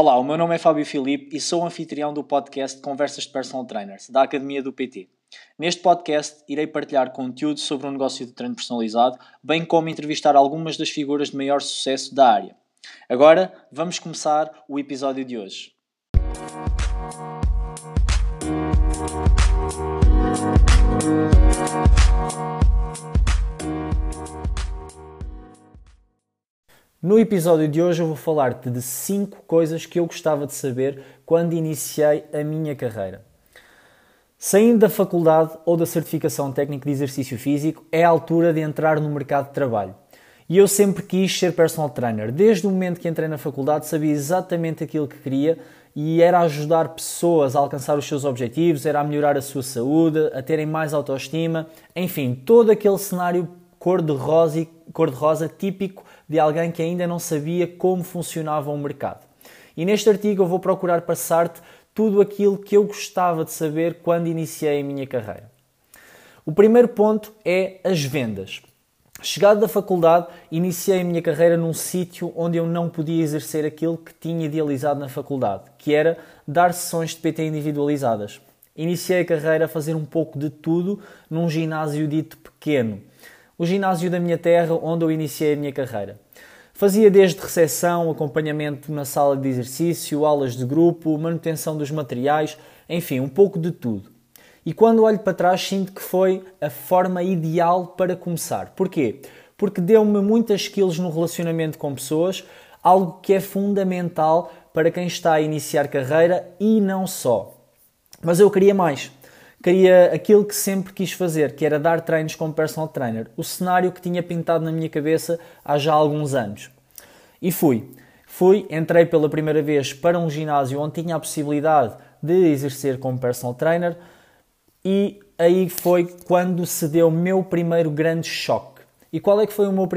Olá, o meu nome é Fábio Filipe e sou anfitrião do podcast Conversas de Personal Trainers, da Academia do PT. Neste podcast, irei partilhar conteúdo sobre o negócio de treino personalizado, bem como entrevistar algumas das figuras de maior sucesso da área. Agora, vamos começar o episódio de hoje. No episódio de hoje eu vou falar-te de 5 coisas que eu gostava de saber quando iniciei a minha carreira. Saindo da faculdade ou da certificação técnica de exercício físico, é a altura de entrar no mercado de trabalho. E eu sempre quis ser personal trainer. Desde o momento que entrei na faculdade sabia exatamente aquilo que queria e era ajudar pessoas a alcançar os seus objetivos, era a melhorar a sua saúde, a terem mais autoestima, enfim, todo aquele cenário cor-de-rosa cor -rosa típico de alguém que ainda não sabia como funcionava o mercado. E neste artigo eu vou procurar passar-te tudo aquilo que eu gostava de saber quando iniciei a minha carreira. O primeiro ponto é as vendas. Chegado da faculdade, iniciei a minha carreira num sítio onde eu não podia exercer aquilo que tinha idealizado na faculdade, que era dar sessões de PT individualizadas. Iniciei a carreira a fazer um pouco de tudo num ginásio dito pequeno, o ginásio da minha terra onde eu iniciei a minha carreira. Fazia desde recepção, acompanhamento na sala de exercício, aulas de grupo, manutenção dos materiais, enfim, um pouco de tudo. E quando olho para trás, sinto que foi a forma ideal para começar. Porquê? Porque deu-me muitas skills no relacionamento com pessoas, algo que é fundamental para quem está a iniciar carreira e não só. Mas eu queria mais queria aquilo que sempre quis fazer, que era dar treinos como personal trainer. O cenário que tinha pintado na minha cabeça há já alguns anos. E fui. Fui, entrei pela primeira vez para um ginásio onde tinha a possibilidade de exercer como personal trainer e aí foi quando se deu o meu primeiro grande choque. E qual é que foi o meu,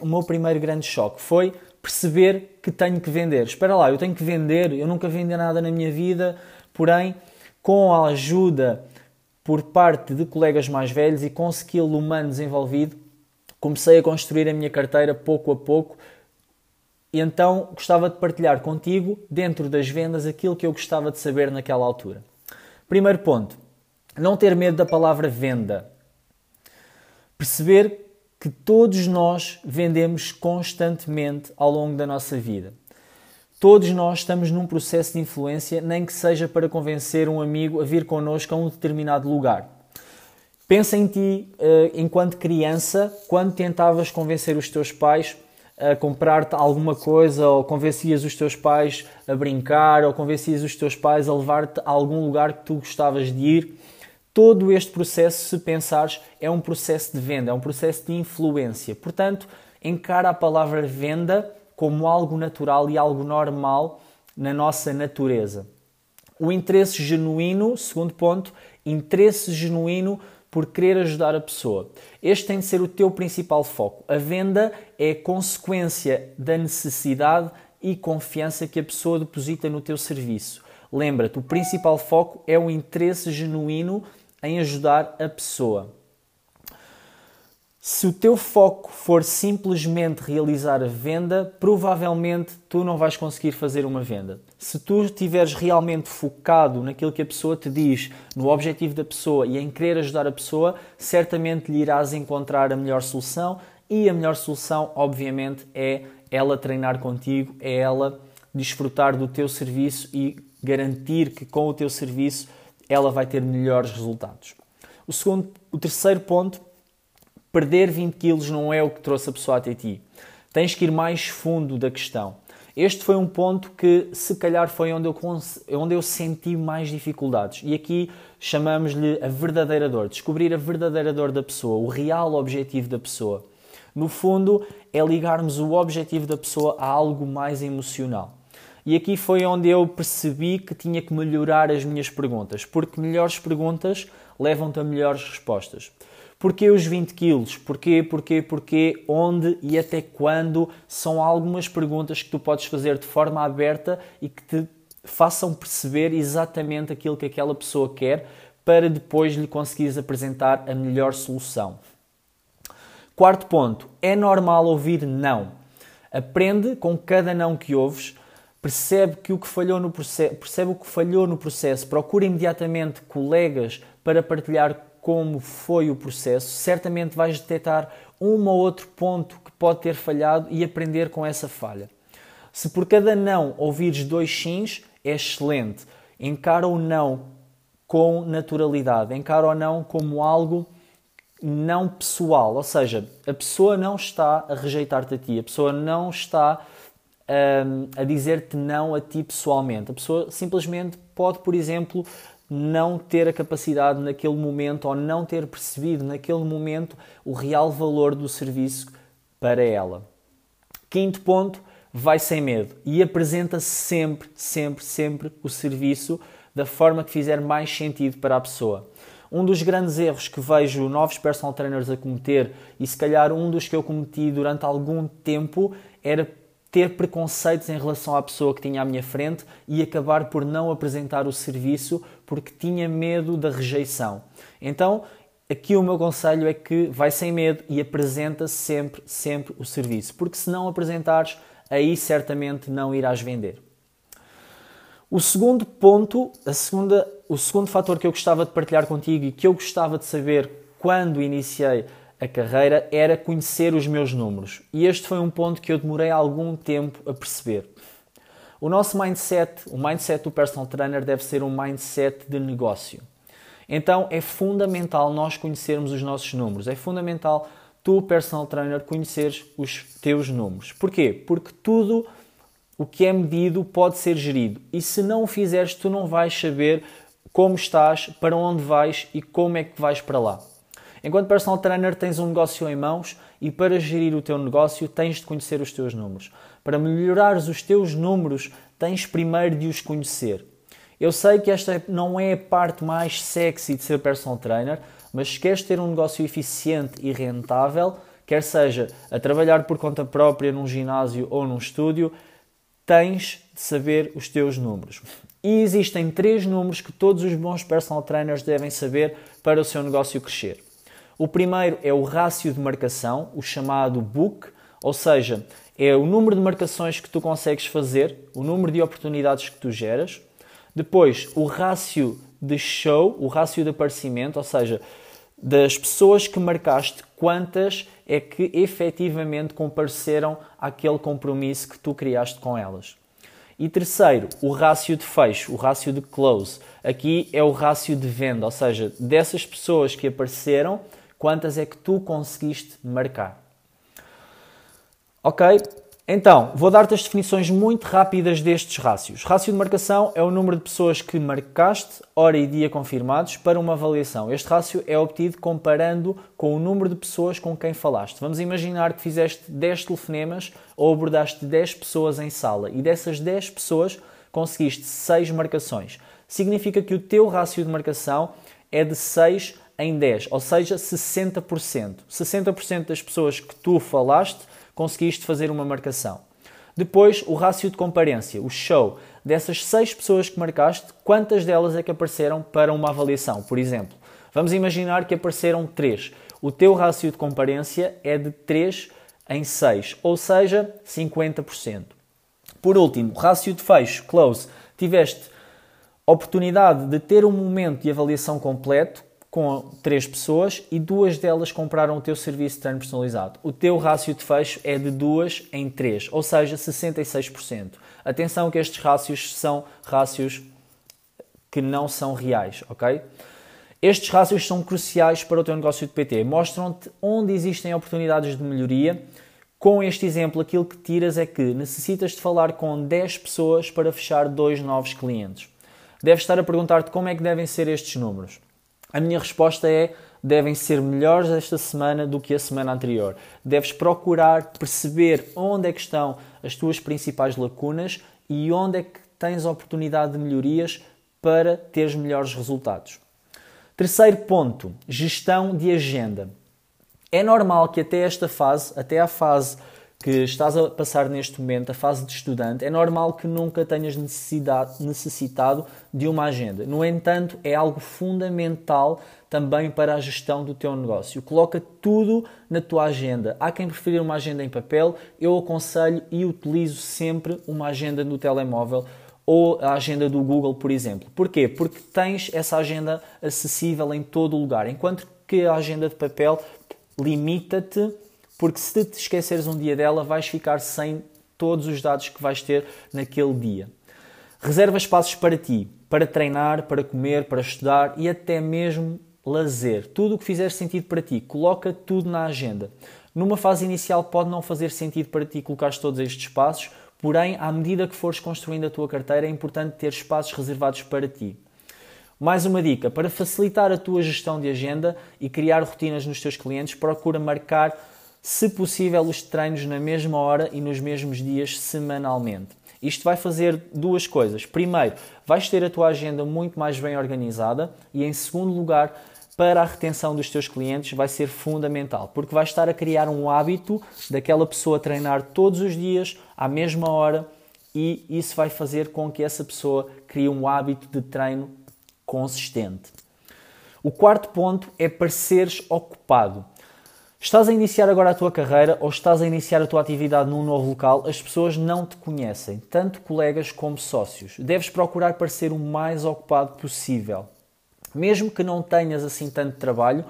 o meu primeiro grande choque? Foi perceber que tenho que vender. Espera lá, eu tenho que vender, eu nunca vendi nada na minha vida, porém, com a ajuda por parte de colegas mais velhos e com skill humano desenvolvido, comecei a construir a minha carteira pouco a pouco. E então gostava de partilhar contigo, dentro das vendas, aquilo que eu gostava de saber naquela altura. Primeiro ponto: não ter medo da palavra venda. Perceber que todos nós vendemos constantemente ao longo da nossa vida. Todos nós estamos num processo de influência, nem que seja para convencer um amigo a vir connosco a um determinado lugar. Pensa em ti uh, enquanto criança, quando tentavas convencer os teus pais a comprar-te alguma coisa, ou convencias os teus pais a brincar, ou convencias os teus pais a levar-te a algum lugar que tu gostavas de ir. Todo este processo, se pensares, é um processo de venda, é um processo de influência. Portanto, encara a palavra venda como algo natural e algo normal na nossa natureza. O interesse genuíno, segundo ponto, interesse genuíno por querer ajudar a pessoa. Este tem de ser o teu principal foco. A venda é consequência da necessidade e confiança que a pessoa deposita no teu serviço. Lembra-te, o principal foco é o interesse genuíno em ajudar a pessoa. Se o teu foco for simplesmente realizar a venda, provavelmente tu não vais conseguir fazer uma venda. Se tu estiveres realmente focado naquilo que a pessoa te diz, no objetivo da pessoa e em querer ajudar a pessoa, certamente lhe irás encontrar a melhor solução e a melhor solução, obviamente, é ela treinar contigo, é ela desfrutar do teu serviço e garantir que com o teu serviço ela vai ter melhores resultados. O segundo, o terceiro ponto perder 20 quilos não é o que trouxe a pessoa até ti. Tens que ir mais fundo da questão. Este foi um ponto que, se calhar, foi onde eu, onde eu senti mais dificuldades. E aqui chamamos-lhe a verdadeira dor. Descobrir a verdadeira dor da pessoa, o real objetivo da pessoa. No fundo, é ligarmos o objetivo da pessoa a algo mais emocional. E aqui foi onde eu percebi que tinha que melhorar as minhas perguntas, porque melhores perguntas levam-te a melhores respostas. Porquê os 20 quilos? Porquê, porquê, porquê, onde e até quando? São algumas perguntas que tu podes fazer de forma aberta e que te façam perceber exatamente aquilo que aquela pessoa quer para depois lhe conseguires apresentar a melhor solução. Quarto ponto, é normal ouvir não. Aprende com cada não que ouves percebe que o que falhou no percebe o que falhou no processo, procura imediatamente colegas para partilhar como foi o processo, certamente vais detectar um ou outro ponto que pode ter falhado e aprender com essa falha. Se por cada não ouvires dois sims, é excelente. Encara o não com naturalidade, encara o não como algo não pessoal, ou seja, a pessoa não está a rejeitar-te a ti, a pessoa não está um, a dizer-te não a ti pessoalmente. A pessoa simplesmente pode, por exemplo, não ter a capacidade naquele momento ou não ter percebido naquele momento o real valor do serviço para ela. Quinto ponto, vai sem medo e apresenta sempre, sempre, sempre o serviço da forma que fizer mais sentido para a pessoa. Um dos grandes erros que vejo novos personal trainers a cometer, e se calhar um dos que eu cometi durante algum tempo, era ter preconceitos em relação à pessoa que tinha à minha frente e acabar por não apresentar o serviço porque tinha medo da rejeição. Então, aqui o meu conselho é que vai sem medo e apresenta sempre, sempre o serviço, porque se não apresentares, aí certamente não irás vender. O segundo ponto, a segunda, o segundo fator que eu gostava de partilhar contigo e que eu gostava de saber quando iniciei a carreira era conhecer os meus números. E este foi um ponto que eu demorei algum tempo a perceber. O nosso mindset, o mindset do personal trainer deve ser um mindset de negócio. Então é fundamental nós conhecermos os nossos números. É fundamental tu, personal trainer, conheceres os teus números. Porquê? Porque tudo o que é medido pode ser gerido. E se não o fizeres, tu não vais saber como estás, para onde vais e como é que vais para lá. Enquanto personal trainer, tens um negócio em mãos e para gerir o teu negócio tens de conhecer os teus números. Para melhorares os teus números, tens primeiro de os conhecer. Eu sei que esta não é a parte mais sexy de ser personal trainer, mas se queres ter um negócio eficiente e rentável, quer seja a trabalhar por conta própria num ginásio ou num estúdio, tens de saber os teus números. E existem três números que todos os bons personal trainers devem saber para o seu negócio crescer. O primeiro é o rácio de marcação, o chamado book, ou seja, é o número de marcações que tu consegues fazer, o número de oportunidades que tu geras. Depois, o rácio de show, o rácio de aparecimento, ou seja, das pessoas que marcaste, quantas é que efetivamente compareceram àquele compromisso que tu criaste com elas. E terceiro, o rácio de fecho, o rácio de close. Aqui é o rácio de venda, ou seja, dessas pessoas que apareceram, quantas é que tu conseguiste marcar. Ok? Então, vou dar-te as definições muito rápidas destes rácios. Rácio de marcação é o número de pessoas que marcaste, hora e dia confirmados, para uma avaliação. Este rácio é obtido comparando com o número de pessoas com quem falaste. Vamos imaginar que fizeste 10 telefonemas ou abordaste 10 pessoas em sala e dessas 10 pessoas conseguiste 6 marcações. Significa que o teu rácio de marcação é de 6 em 10, ou seja, 60%. 60% das pessoas que tu falaste conseguiste fazer uma marcação. Depois, o rácio de comparência, o show. Dessas 6 pessoas que marcaste, quantas delas é que apareceram para uma avaliação, por exemplo? Vamos imaginar que apareceram 3. O teu rácio de comparência é de 3 em 6, ou seja, 50%. Por último, rácio de fecho, close. Tiveste oportunidade de ter um momento de avaliação completo, com três pessoas e duas delas compraram o teu serviço de treino personalizado. O teu rácio de fecho é de duas em três, ou seja, 66%. Atenção que estes rácios são rácios que não são reais, ok? Estes rácios são cruciais para o teu negócio de PT. Mostram-te onde existem oportunidades de melhoria. Com este exemplo, aquilo que tiras é que necessitas de falar com 10 pessoas para fechar dois novos clientes. Deves estar a perguntar-te como é que devem ser estes números. A minha resposta é: devem ser melhores esta semana do que a semana anterior. Deves procurar perceber onde é que estão as tuas principais lacunas e onde é que tens oportunidade de melhorias para teres melhores resultados. Terceiro ponto: gestão de agenda. É normal que até esta fase, até a fase que estás a passar neste momento, a fase de estudante, é normal que nunca tenhas necessitado de uma agenda. No entanto, é algo fundamental também para a gestão do teu negócio. Coloca tudo na tua agenda. Há quem preferir uma agenda em papel, eu aconselho e utilizo sempre uma agenda no telemóvel ou a agenda do Google, por exemplo. Porquê? Porque tens essa agenda acessível em todo o lugar, enquanto que a agenda de papel limita-te porque se te esqueceres um dia dela, vais ficar sem todos os dados que vais ter naquele dia. Reserva espaços para ti, para treinar, para comer, para estudar e até mesmo lazer. Tudo o que fizer sentido para ti, coloca tudo na agenda. Numa fase inicial pode não fazer sentido para ti colocar todos estes espaços, porém, à medida que fores construindo a tua carteira, é importante ter espaços reservados para ti. Mais uma dica: para facilitar a tua gestão de agenda e criar rotinas nos teus clientes, procura marcar se possível, os treinos na mesma hora e nos mesmos dias semanalmente. Isto vai fazer duas coisas. Primeiro, vais ter a tua agenda muito mais bem organizada e, em segundo lugar, para a retenção dos teus clientes vai ser fundamental, porque vais estar a criar um hábito daquela pessoa treinar todos os dias à mesma hora e isso vai fazer com que essa pessoa crie um hábito de treino consistente. O quarto ponto é pareceres ocupado. Estás a iniciar agora a tua carreira ou estás a iniciar a tua atividade num novo local, as pessoas não te conhecem, tanto colegas como sócios. Deves procurar parecer o mais ocupado possível. Mesmo que não tenhas assim tanto trabalho,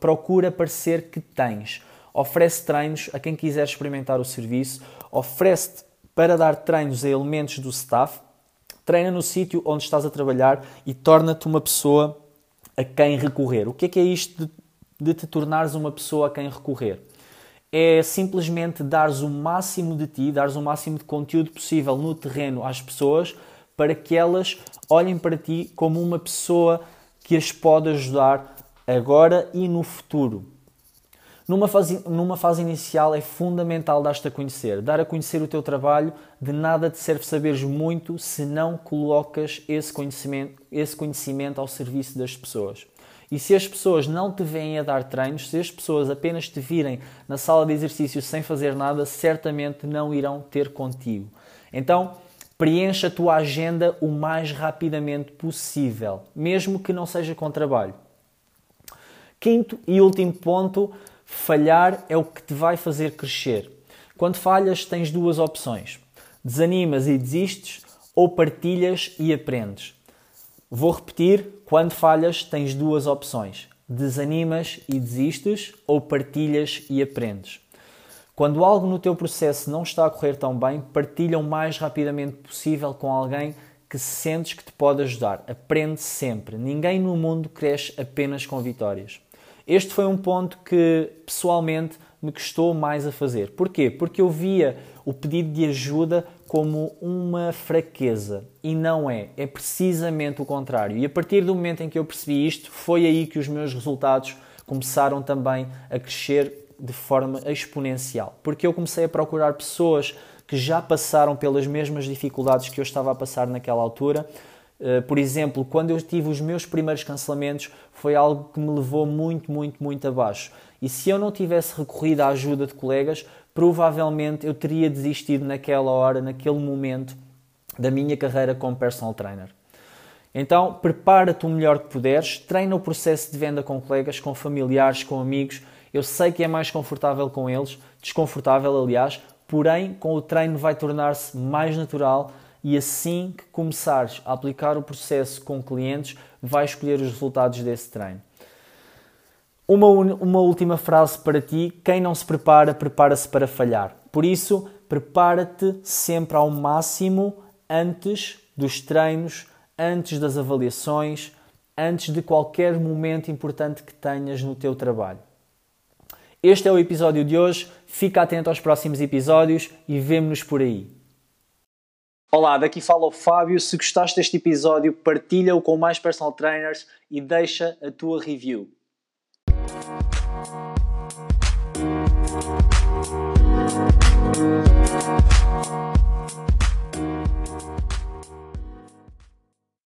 procura parecer que tens. Oferece treinos a quem quiser experimentar o serviço, oferece-te para dar treinos a elementos do staff, treina no sítio onde estás a trabalhar e torna-te uma pessoa a quem recorrer. O que é que é isto de te tornares uma pessoa a quem recorrer. É simplesmente dares o máximo de ti, dares o máximo de conteúdo possível no terreno às pessoas para que elas olhem para ti como uma pessoa que as pode ajudar agora e no futuro. Numa fase, numa fase inicial é fundamental dar-te a conhecer. Dar a conhecer o teu trabalho, de nada te serve saberes muito se não colocas esse conhecimento, esse conhecimento ao serviço das pessoas. E se as pessoas não te veem a dar treinos, se as pessoas apenas te virem na sala de exercício sem fazer nada, certamente não irão ter contigo. Então, preencha a tua agenda o mais rapidamente possível, mesmo que não seja com trabalho. Quinto e último ponto: falhar é o que te vai fazer crescer. Quando falhas, tens duas opções: desanimas e desistes, ou partilhas e aprendes. Vou repetir: quando falhas, tens duas opções: desanimas e desistes ou partilhas e aprendes. Quando algo no teu processo não está a correr tão bem, partilha o mais rapidamente possível com alguém que sentes que te pode ajudar. Aprende sempre. Ninguém no mundo cresce apenas com vitórias. Este foi um ponto que pessoalmente me custou mais a fazer. Porquê? Porque eu via o pedido de ajuda como uma fraqueza e não é, é precisamente o contrário. E a partir do momento em que eu percebi isto, foi aí que os meus resultados começaram também a crescer de forma exponencial, porque eu comecei a procurar pessoas que já passaram pelas mesmas dificuldades que eu estava a passar naquela altura. Eh, por exemplo, quando eu tive os meus primeiros cancelamentos, foi algo que me levou muito, muito, muito abaixo. E se eu não tivesse recorrido à ajuda de colegas, provavelmente eu teria desistido naquela hora, naquele momento da minha carreira como personal trainer. Então, prepara-te o melhor que puderes, treina o processo de venda com colegas, com familiares, com amigos. Eu sei que é mais confortável com eles, desconfortável, aliás, porém, com o treino vai tornar-se mais natural e assim que começares a aplicar o processo com clientes, vais escolher os resultados desse treino. Uma, uma última frase para ti: quem não se prepara, prepara-se para falhar. Por isso, prepara-te sempre ao máximo antes dos treinos, antes das avaliações, antes de qualquer momento importante que tenhas no teu trabalho. Este é o episódio de hoje. Fica atento aos próximos episódios e vemo-nos por aí. Olá, daqui fala o Fábio. Se gostaste deste episódio, partilha-o com mais personal trainers e deixa a tua review.